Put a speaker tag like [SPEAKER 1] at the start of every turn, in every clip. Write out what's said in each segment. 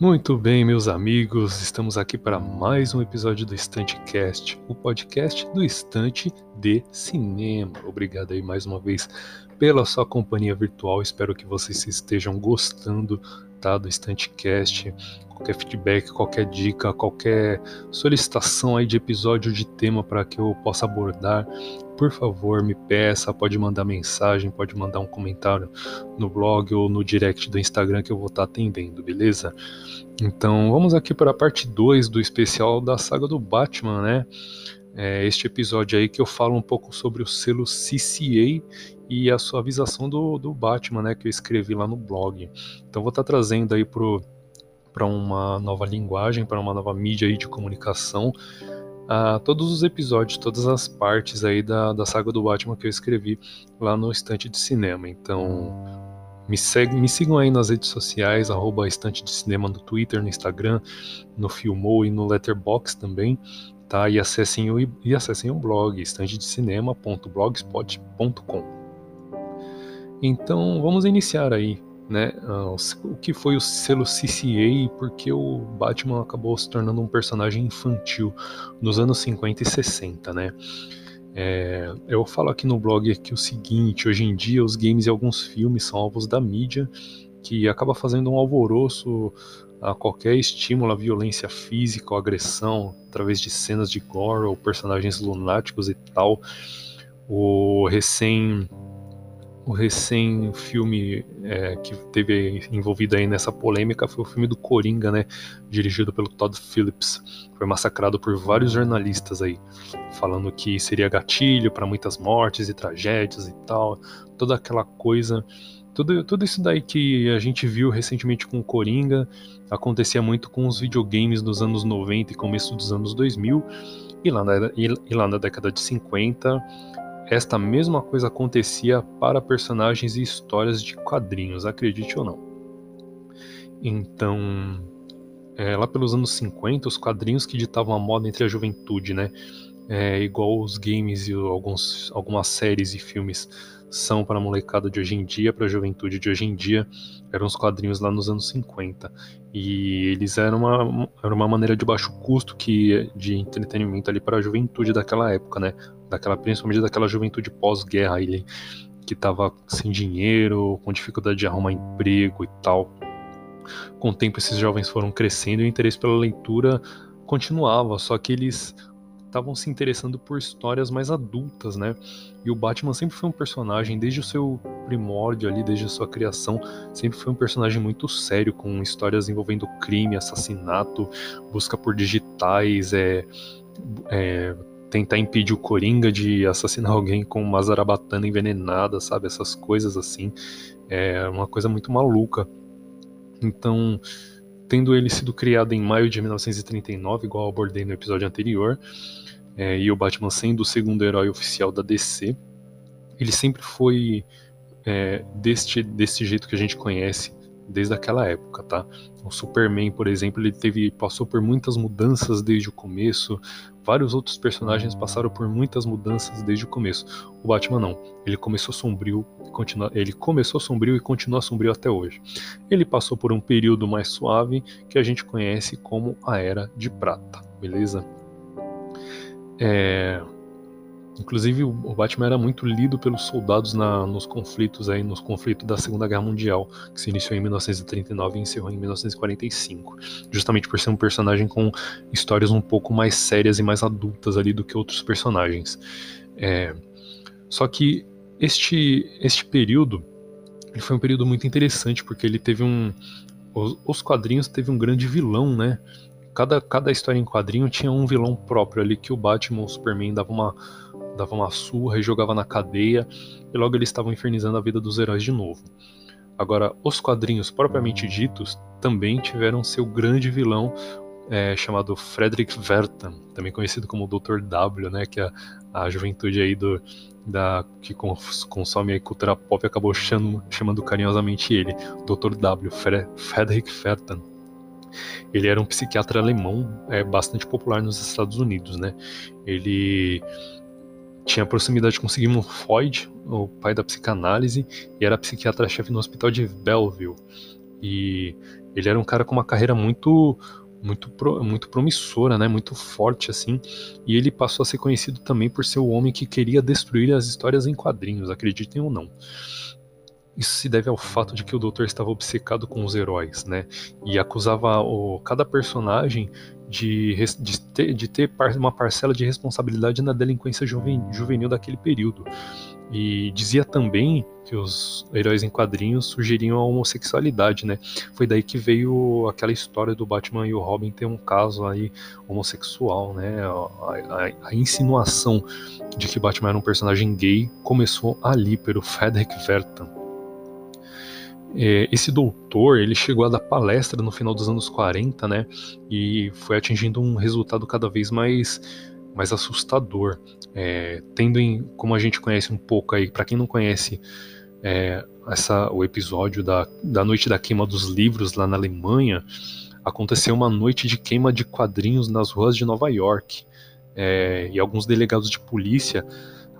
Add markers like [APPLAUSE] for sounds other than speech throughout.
[SPEAKER 1] Muito bem, meus amigos, estamos aqui para mais um episódio do Estantecast, o podcast do Estante de Cinema. Obrigado aí mais uma vez pela sua companhia virtual. Espero que vocês estejam gostando do Estantecast. Qualquer feedback, qualquer dica, qualquer solicitação aí de episódio de tema para que eu possa abordar, por favor, me peça, pode mandar mensagem, pode mandar um comentário no blog ou no direct do Instagram que eu vou estar tá atendendo, beleza? Então, vamos aqui para a parte 2 do especial da saga do Batman, né? É este episódio aí que eu falo um pouco sobre o selo CCA e a suavização do, do Batman, né, que eu escrevi lá no blog. Então vou estar tá trazendo aí para uma nova linguagem, para uma nova mídia aí de comunicação, a todos os episódios, todas as partes aí da, da saga do Batman que eu escrevi lá no Estante de Cinema. Então, me, segue, me sigam aí nas redes sociais, arroba Estante de Cinema no Twitter, no Instagram, no Filmou e no Letterboxd também, tá? E acessem o, e acessem o blog, estantedecinema.blogspot.com. Então, vamos iniciar aí né, ah, o que foi o selo CCA e por que o Batman acabou se tornando um personagem infantil nos anos 50 e 60, né? É, eu falo aqui no blog aqui o seguinte: hoje em dia os games e alguns filmes são alvos da mídia que acaba fazendo um alvoroço a qualquer estímulo à violência física ou agressão através de cenas de gore ou personagens lunáticos e tal. O recém o recém filme é, que teve envolvido aí nessa polêmica foi o filme do Coringa, né, dirigido pelo Todd Phillips. Foi massacrado por vários jornalistas aí, falando que seria gatilho para muitas mortes e tragédias e tal, toda aquela coisa. Tudo, tudo isso daí que a gente viu recentemente com o Coringa acontecia muito com os videogames dos anos 90 e começo dos anos 2000, e lá na, e lá na década de 50 esta mesma coisa acontecia para personagens e histórias de quadrinhos, acredite ou não. Então, é, lá pelos anos 50, os quadrinhos que ditavam a moda entre a juventude, né? É, igual os games e alguns, algumas séries e filmes são para a molecada de hoje em dia, para a juventude de hoje em dia, eram os quadrinhos lá nos anos 50. E eles eram uma, era uma maneira de baixo custo que de entretenimento ali para a juventude daquela época, né? Daquela, principalmente daquela juventude pós-guerra ali, que estava sem dinheiro, com dificuldade de arrumar emprego e tal. Com o tempo esses jovens foram crescendo e o interesse pela leitura continuava, só que eles estavam se interessando por histórias mais adultas, né? E o Batman sempre foi um personagem, desde o seu primórdio ali, desde a sua criação, sempre foi um personagem muito sério, com histórias envolvendo crime, assassinato, busca por digitais, é, é tentar impedir o Coringa de assassinar [LAUGHS] alguém com uma zarabatana envenenada, sabe? Essas coisas assim. É uma coisa muito maluca. Então, tendo ele sido criado em maio de 1939, igual abordei no episódio anterior, é, e o Batman sendo o segundo herói oficial da DC, ele sempre foi é, deste, desse jeito que a gente conhece desde aquela época, tá? O Superman, por exemplo, ele teve passou por muitas mudanças desde o começo. Vários outros personagens passaram por muitas mudanças desde o começo. O Batman não. Ele começou sombrio, continua, ele começou sombrio e continua sombrio até hoje. Ele passou por um período mais suave que a gente conhece como a Era de Prata, beleza? É, Inclusive, o Batman era muito lido pelos soldados na, nos conflitos aí, nos conflitos da Segunda Guerra Mundial, que se iniciou em 1939 e encerrou em 1945, justamente por ser um personagem com histórias um pouco mais sérias e mais adultas ali do que outros personagens. É, só que este este período ele foi um período muito interessante porque ele teve um os, os quadrinhos teve um grande vilão, né? Cada, cada história em quadrinho tinha um vilão próprio ali que o Batman, o Superman dava uma dava uma surra e jogava na cadeia, e logo eles estavam infernizando a vida dos heróis de novo. Agora, os quadrinhos propriamente ditos também tiveram seu grande vilão é, chamado Frederick Vertan, também conhecido como Dr. W, né, que a, a juventude aí do, da, que cons, consome a cultura pop acabou chamando, chamando carinhosamente ele, Dr. W, Fre, Frederick Vertan. Ele era um psiquiatra alemão é, bastante popular nos Estados Unidos, né? Ele tinha proximidade com Sigmund Freud, o pai da psicanálise, e era psiquiatra-chefe no hospital de Belleville. E ele era um cara com uma carreira muito muito, muito promissora, né? muito forte assim, e ele passou a ser conhecido também por ser o homem que queria destruir as histórias em quadrinhos, acreditem ou não. Isso se deve ao fato de que o doutor estava obcecado com os heróis, né? E acusava o, cada personagem de, de, ter, de ter uma parcela de responsabilidade na delinquência juvenil daquele período. E dizia também que os heróis em quadrinhos sugeriam a homossexualidade, né? Foi daí que veio aquela história do Batman e o Robin ter um caso aí homossexual, né? A, a, a insinuação de que Batman era um personagem gay começou ali pelo Frederick Vertan. É, esse doutor, ele chegou a dar palestra no final dos anos 40, né? E foi atingindo um resultado cada vez mais, mais assustador. É, tendo em, como a gente conhece um pouco aí, para quem não conhece é, essa, o episódio da, da noite da queima dos livros lá na Alemanha, aconteceu uma noite de queima de quadrinhos nas ruas de Nova York. É, e alguns delegados de polícia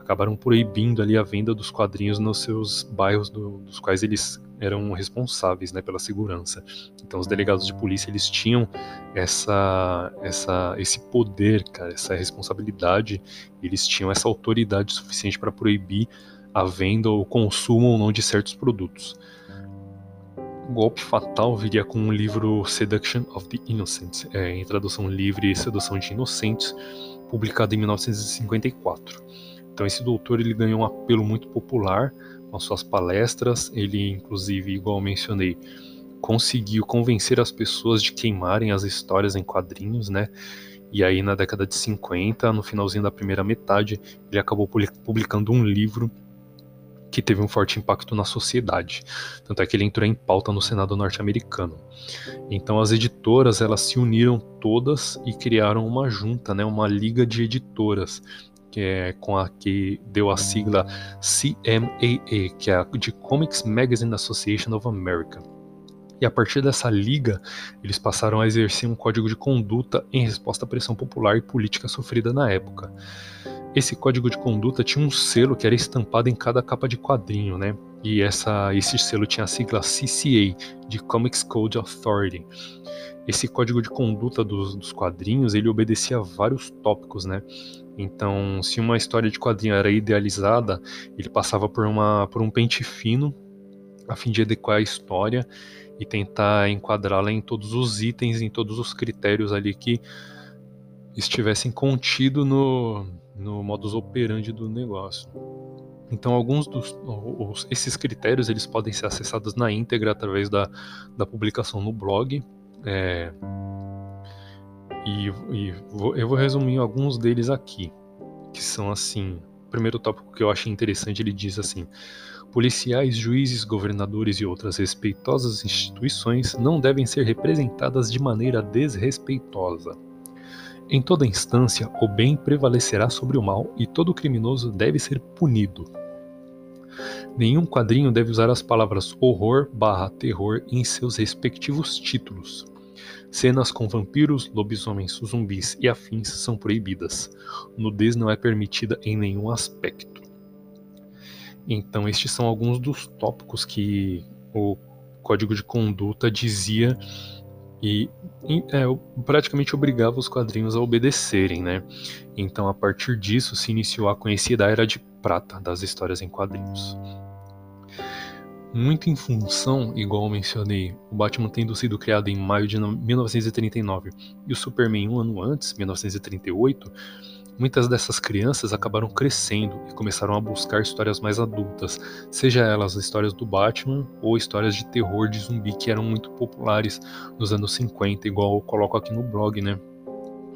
[SPEAKER 1] acabaram proibindo ali a venda dos quadrinhos nos seus bairros do, dos quais eles eram responsáveis né, pela segurança. Então os delegados de polícia eles tinham essa, essa, esse poder, cara, essa responsabilidade, eles tinham essa autoridade suficiente para proibir a venda ou consumo ou não de certos produtos. O golpe fatal viria com o livro Seduction of the Innocents, é, em tradução livre Sedução de Inocentes, publicado em 1954. Então esse doutor ele ganhou um apelo muito popular com suas palestras, ele inclusive, igual mencionei, conseguiu convencer as pessoas de queimarem as histórias em quadrinhos, né? E aí na década de 50, no finalzinho da primeira metade, ele acabou publicando um livro que teve um forte impacto na sociedade. Tanto é que ele entrou em pauta no Senado norte-americano. Então as editoras elas se uniram todas e criaram uma junta, né, uma liga de editoras que é com a que deu a sigla CMAA, que é a de Comics Magazine Association of America. E a partir dessa liga, eles passaram a exercer um código de conduta em resposta à pressão popular e política sofrida na época. Esse código de conduta tinha um selo que era estampado em cada capa de quadrinho, né? E essa, esse selo tinha a sigla CCA, de Comics Code Authority. Esse código de conduta dos, dos quadrinhos, ele obedecia a vários tópicos, né? Então, se uma história de quadrinho era idealizada, ele passava por, uma, por um pente fino a fim de adequar a história e tentar enquadrá-la em todos os itens, em todos os critérios ali que estivessem contidos no, no modus operandi do negócio. Então, alguns dos os, esses critérios eles podem ser acessados na íntegra através da, da publicação no blog. É, e, e vou, eu vou resumir alguns deles aqui, que são assim. O primeiro tópico que eu achei interessante, ele diz assim: policiais, juízes, governadores e outras respeitosas instituições não devem ser representadas de maneira desrespeitosa. Em toda instância, o bem prevalecerá sobre o mal e todo criminoso deve ser punido. Nenhum quadrinho deve usar as palavras horror barra terror em seus respectivos títulos. Cenas com vampiros, lobisomens, zumbis e afins são proibidas. Nudez não é permitida em nenhum aspecto. Então, estes são alguns dos tópicos que o código de conduta dizia e é, praticamente obrigava os quadrinhos a obedecerem, né? Então, a partir disso, se iniciou a conhecida Era de Prata das histórias em quadrinhos muito em função, igual mencionei, o Batman tendo sido criado em maio de 1939 e o Superman um ano antes, 1938, muitas dessas crianças acabaram crescendo e começaram a buscar histórias mais adultas, seja elas histórias do Batman ou histórias de terror de zumbi que eram muito populares nos anos 50, igual eu coloco aqui no blog, né?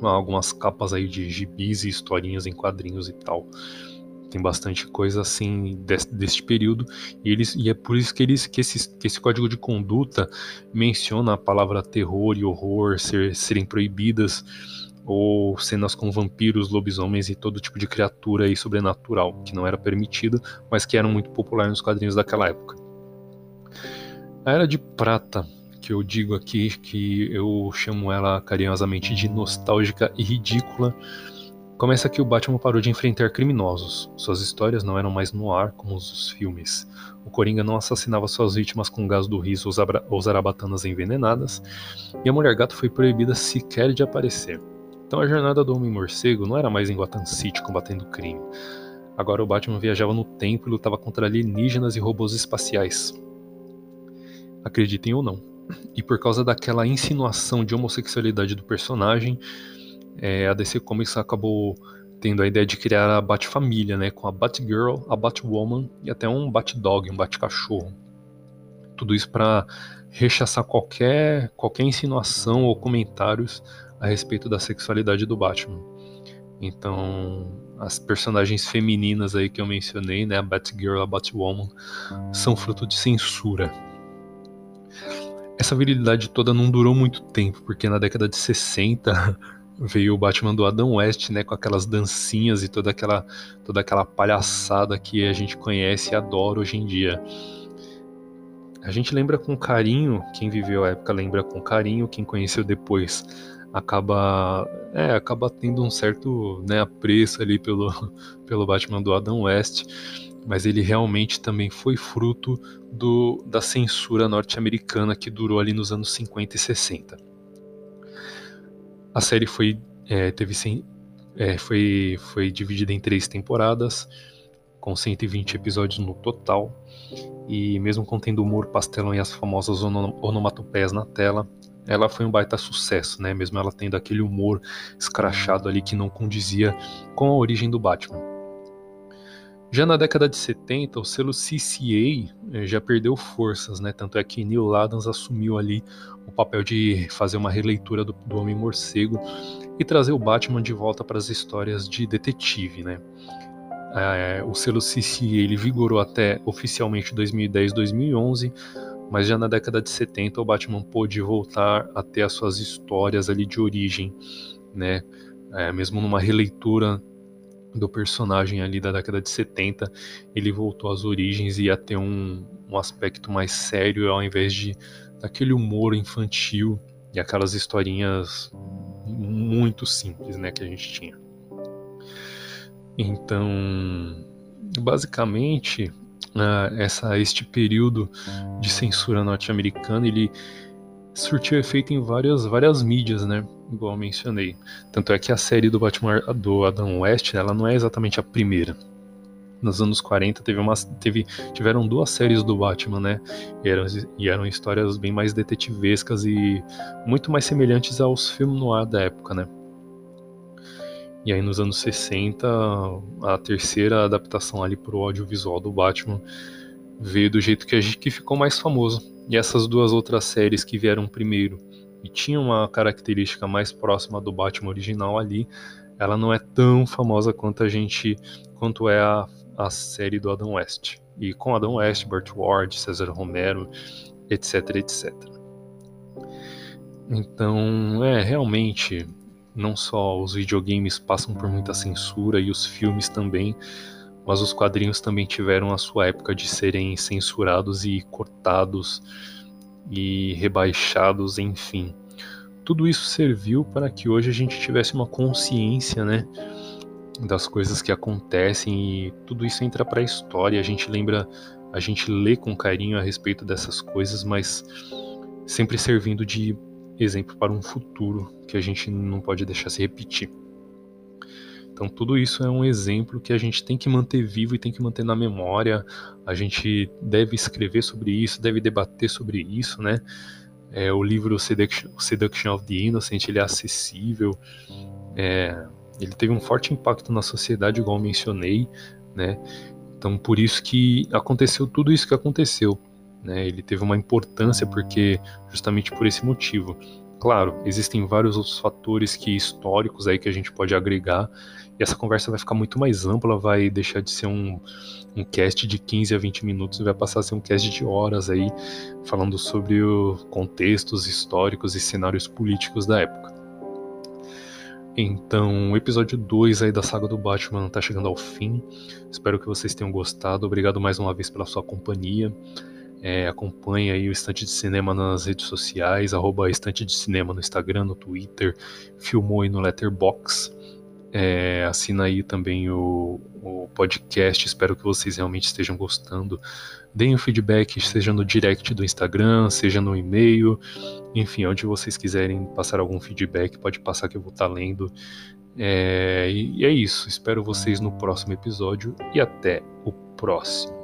[SPEAKER 1] Algumas capas aí de gibis e historinhas em quadrinhos e tal tem bastante coisa assim desse, desse período e eles e é por isso que eles que esse, que esse código de conduta menciona a palavra terror e horror ser, serem proibidas ou cenas com vampiros, lobisomens e todo tipo de criatura aí sobrenatural que não era permitida, mas que eram muito populares nos quadrinhos daquela época. A Era de Prata, que eu digo aqui que eu chamo ela carinhosamente de nostálgica e ridícula, Começa que o Batman parou de enfrentar criminosos. Suas histórias não eram mais no ar como os filmes. O Coringa não assassinava suas vítimas com gás do riso ou zarabatanas envenenadas, e a Mulher Gato foi proibida sequer de aparecer. Então a jornada do Homem-Morcego não era mais em Gotham City combatendo crime. Agora o Batman viajava no tempo e lutava contra alienígenas e robôs espaciais. Acreditem ou não. E por causa daquela insinuação de homossexualidade do personagem, é, a DC Comics acabou tendo a ideia de criar a Bat-família, né, com a Batgirl, a Batwoman e até um Batdog, um Batcachorro. Tudo isso para rechaçar qualquer, qualquer insinuação ou comentários a respeito da sexualidade do Batman. Então, as personagens femininas aí que eu mencionei, né, a Batgirl, a Batwoman, são fruto de censura. Essa virilidade toda não durou muito tempo, porque na década de 60 [LAUGHS] veio o Batman do Adam West, né, com aquelas dancinhas e toda aquela toda aquela palhaçada que a gente conhece e adora hoje em dia. A gente lembra com carinho, quem viveu a época lembra com carinho, quem conheceu depois acaba é, acaba tendo um certo né, apreço ali pelo, [LAUGHS] pelo Batman do Adam West, mas ele realmente também foi fruto do, da censura norte-americana que durou ali nos anos 50 e 60. A série foi, é, teve, é, foi, foi dividida em três temporadas, com 120 episódios no total, e mesmo contendo humor, pastelão e as famosas onomatopeias na tela, ela foi um baita sucesso, né? Mesmo ela tendo aquele humor escrachado ali que não condizia com a origem do Batman. Já na década de 70, o selo CCA eh, já perdeu forças, né? Tanto é que Neil Adams assumiu ali o papel de fazer uma releitura do, do Homem-Morcego e trazer o Batman de volta para as histórias de detetive, né? É, o selo CCA ele vigorou até oficialmente 2010-2011, mas já na década de 70 o Batman pôde voltar a ter as suas histórias ali de origem, né? É, mesmo numa releitura do personagem ali da década de 70, ele voltou às origens e ia ter um, um aspecto mais sério ao invés de daquele humor infantil e aquelas historinhas muito simples, né, que a gente tinha. Então, basicamente, uh, essa este período de censura norte-americana, ele surtiu efeito em várias, várias mídias, né? Igual mencionei. Tanto é que a série do Batman do Adam West, ela não é exatamente a primeira. Nos anos 40 teve uma, teve, tiveram duas séries do Batman, né? E eram, e eram histórias bem mais detetivescas e muito mais semelhantes aos filmes no ar da época, né? E aí nos anos 60, a terceira adaptação ali pro audiovisual do Batman veio do jeito que, a gente, que ficou mais famoso, e essas duas outras séries que vieram primeiro e tinham uma característica mais próxima do Batman original ali, ela não é tão famosa quanto a gente quanto é a, a série do Adam West. E com Adam West, Burt Ward, César Romero, etc, etc. Então, é realmente não só os videogames passam por muita censura e os filmes também, mas os quadrinhos também tiveram a sua época de serem censurados e cortados e rebaixados, enfim. Tudo isso serviu para que hoje a gente tivesse uma consciência, né, das coisas que acontecem e tudo isso entra para a história. A gente lembra, a gente lê com carinho a respeito dessas coisas, mas sempre servindo de exemplo para um futuro que a gente não pode deixar se repetir. Então, tudo isso é um exemplo que a gente tem que manter vivo e tem que manter na memória. A gente deve escrever sobre isso, deve debater sobre isso, né? É, o livro Seduction, Seduction of the Innocent ele é acessível, é, ele teve um forte impacto na sociedade, igual mencionei, né? Então, por isso que aconteceu tudo isso que aconteceu. Né? Ele teve uma importância porque justamente por esse motivo. Claro, existem vários outros fatores que históricos aí que a gente pode agregar e essa conversa vai ficar muito mais ampla, vai deixar de ser um, um cast de 15 a 20 minutos e vai passar a ser um cast de horas aí, falando sobre os contextos históricos e cenários políticos da época. Então, o episódio 2 aí da saga do Batman está chegando ao fim. Espero que vocês tenham gostado. Obrigado mais uma vez pela sua companhia. É, acompanhe aí o Estante de Cinema nas redes sociais, arroba Estante de Cinema no Instagram, no Twitter, filmou aí no Letterbox. É, assina aí também o, o podcast. Espero que vocês realmente estejam gostando. Deem o feedback, seja no direct do Instagram, seja no e-mail, enfim, onde vocês quiserem passar algum feedback, pode passar que eu vou estar lendo. É, e é isso. Espero vocês no próximo episódio e até o próximo.